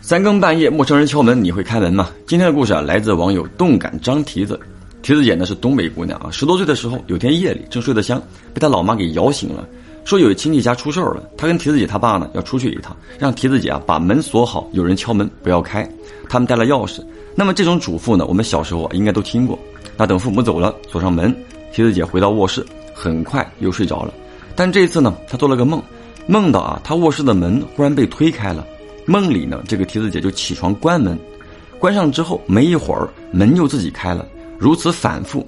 三更半夜，陌生人敲门，你会开门吗？今天的故事啊，来自网友动感张蹄子。蹄子姐呢是东北姑娘啊，十多岁的时候，有天夜里正睡得香，被她老妈给摇醒了，说有亲戚家出事儿了。她跟蹄子姐她爸呢要出去一趟，让蹄子姐啊把门锁好，有人敲门不要开。他们带了钥匙。那么这种嘱咐呢，我们小时候啊应该都听过。那等父母走了，锁上门，蹄子姐回到卧室，很快又睡着了。但这一次呢，她做了个梦，梦到啊她卧室的门忽然被推开了。梦里呢，这个蹄子姐就起床关门，关上之后没一会儿门又自己开了，如此反复，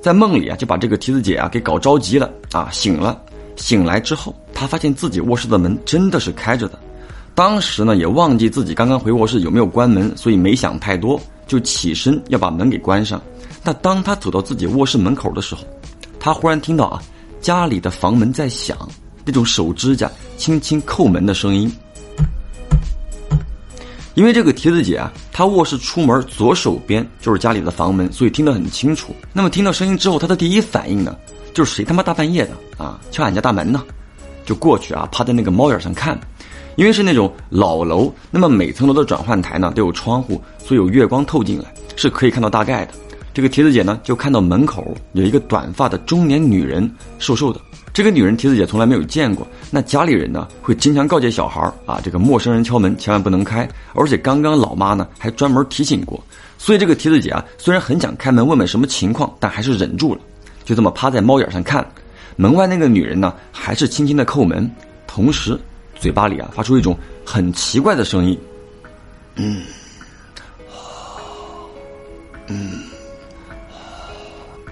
在梦里啊就把这个蹄子姐啊给搞着急了。啊醒了，醒来之后她发现自己卧室的门真的是开着的，当时呢也忘记自己刚刚回卧室有没有关门，所以没想太多就起身要把门给关上。那当他走到自己卧室门口的时候，他忽然听到啊家里的房门在响，那种手指甲轻轻叩门的声音。因为这个蹄子姐啊，她卧室出门左手边就是家里的房门，所以听得很清楚。那么听到声音之后，她的第一反应呢，就是谁他妈大半夜的啊敲俺家大门呢？就过去啊，趴在那个猫眼上看。因为是那种老楼，那么每层楼的转换台呢都有窗户，所以有月光透进来，是可以看到大概的。这个提子姐呢，就看到门口有一个短发的中年女人，瘦瘦的。这个女人，提子姐从来没有见过。那家里人呢，会经常告诫小孩啊，这个陌生人敲门千万不能开。而且刚刚老妈呢，还专门提醒过。所以这个提子姐啊，虽然很想开门问问什么情况，但还是忍住了，就这么趴在猫眼上看。门外那个女人呢，还是轻轻的叩门，同时嘴巴里啊发出一种很奇怪的声音，嗯，嗯，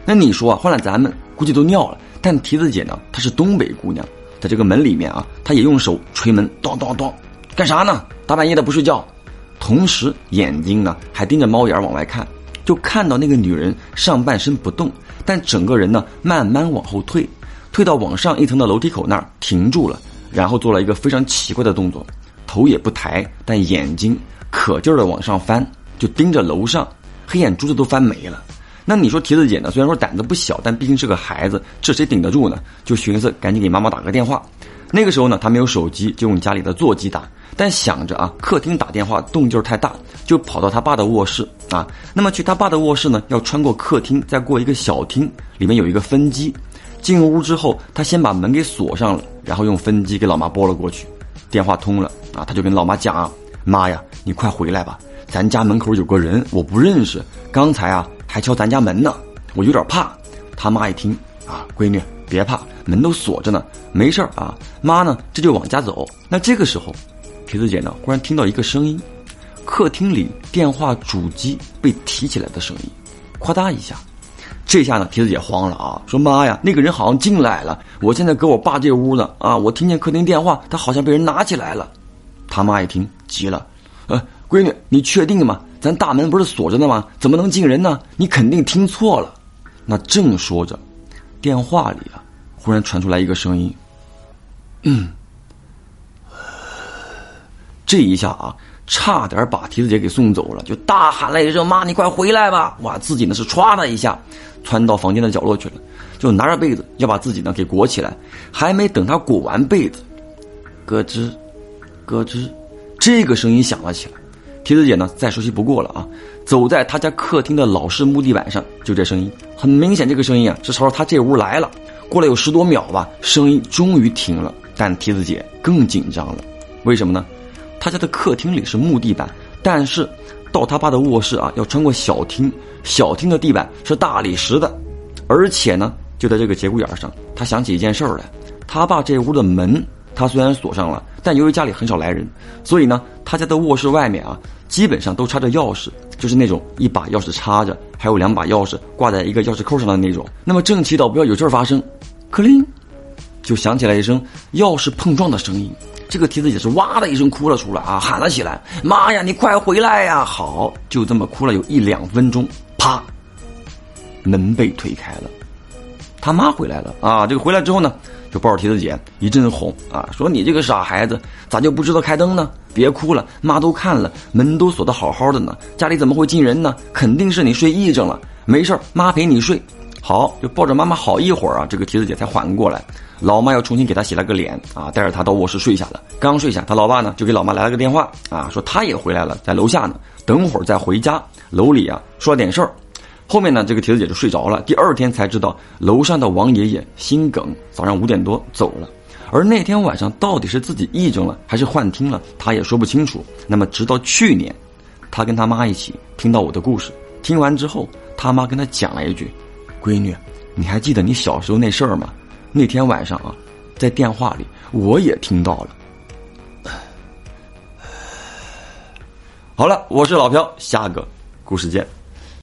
那你说，换了咱们估计都尿了。但蹄子姐呢，她是东北姑娘，在这个门里面啊，她也用手捶门，咚咚咚，干啥呢？大半夜的不睡觉，同时眼睛呢还盯着猫眼往外看，就看到那个女人上半身不动，但整个人呢慢慢往后退，退到往上一层的楼梯口那儿停住了，然后做了一个非常奇怪的动作，头也不抬，但眼睛可劲儿的往上翻，就盯着楼上，黑眼珠子都翻没了。那你说蹄子姐呢？虽然说胆子不小，但毕竟是个孩子，这谁顶得住呢？就寻思赶紧给妈妈打个电话。那个时候呢，他没有手机，就用家里的座机打。但想着啊，客厅打电话动静太大，就跑到他爸的卧室啊。那么去他爸的卧室呢，要穿过客厅，再过一个小厅，里面有一个分机。进屋之后，他先把门给锁上了，然后用分机给老妈拨了过去。电话通了啊，他就跟老妈讲：“妈呀，你快回来吧，咱家门口有个人，我不认识。刚才啊。”还敲咱家门呢，我有点怕。他妈一听啊，闺女别怕，门都锁着呢，没事儿啊。妈呢，这就往家走。那这个时候，皮子姐呢，忽然听到一个声音，客厅里电话主机被提起来的声音，夸嗒一下。这下呢，皮子姐慌了啊，说妈呀，那个人好像进来了。我现在搁我爸这屋呢啊，我听见客厅电话，他好像被人拿起来了。他妈一听急了，呃，闺女，你确定吗？咱大门不是锁着的吗？怎么能进人呢？你肯定听错了。那正说着，电话里啊，忽然传出来一个声音：“嗯。”这一下啊，差点把蹄子姐给送走了，就大喊了一声：“妈，你快回来吧！”哇，自己呢是唰的一下窜到房间的角落去了，就拿着被子要把自己呢给裹起来。还没等他裹完被子，咯吱，咯吱，这个声音响了起来。蹄子姐呢，再熟悉不过了啊！走在他家客厅的老式木地板上，就这声音，很明显，这个声音啊是朝着他这屋来了。过了有十多秒吧，声音终于停了。但蹄子姐更紧张了，为什么呢？他家的客厅里是木地板，但是到他爸的卧室啊，要穿过小厅，小厅的地板是大理石的，而且呢，就在这个节骨眼上，他想起一件事儿来：他爸这屋的门，他虽然锁上了，但由于家里很少来人，所以呢，他家的卧室外面啊。基本上都插着钥匙，就是那种一把钥匙插着，还有两把钥匙挂在一个钥匙扣上的那种。那么正祈祷不要有事儿发生，克林，就响起来一声钥匙碰撞的声音。这个蹄子也是哇的一声哭了出来啊，喊了起来：“妈呀，你快回来呀！”好，就这么哭了有一两分钟，啪，门被推开了，他妈回来了啊。这个回来之后呢？就抱着蹄子姐一阵哄啊，说你这个傻孩子，咋就不知道开灯呢？别哭了，妈都看了，门都锁得好好的呢，家里怎么会进人呢？肯定是你睡癔症了。没事妈陪你睡。好，就抱着妈妈好一会儿啊，这个提子姐才缓过来。老妈又重新给她洗了个脸啊，带着她到卧室睡下了。刚睡下，她老爸呢就给老妈来了个电话啊，说他也回来了，在楼下呢，等会儿再回家。楼里啊说了点事儿。后面呢，这个铁子姐就睡着了。第二天才知道，楼上的王爷爷心梗，早上五点多走了。而那天晚上到底是自己癔症了还是幻听了，他也说不清楚。那么直到去年，他跟他妈一起听到我的故事，听完之后，他妈跟他讲了一句：“闺女，你还记得你小时候那事儿吗？那天晚上啊，在电话里我也听到了。”好了，我是老朴，下个故事见。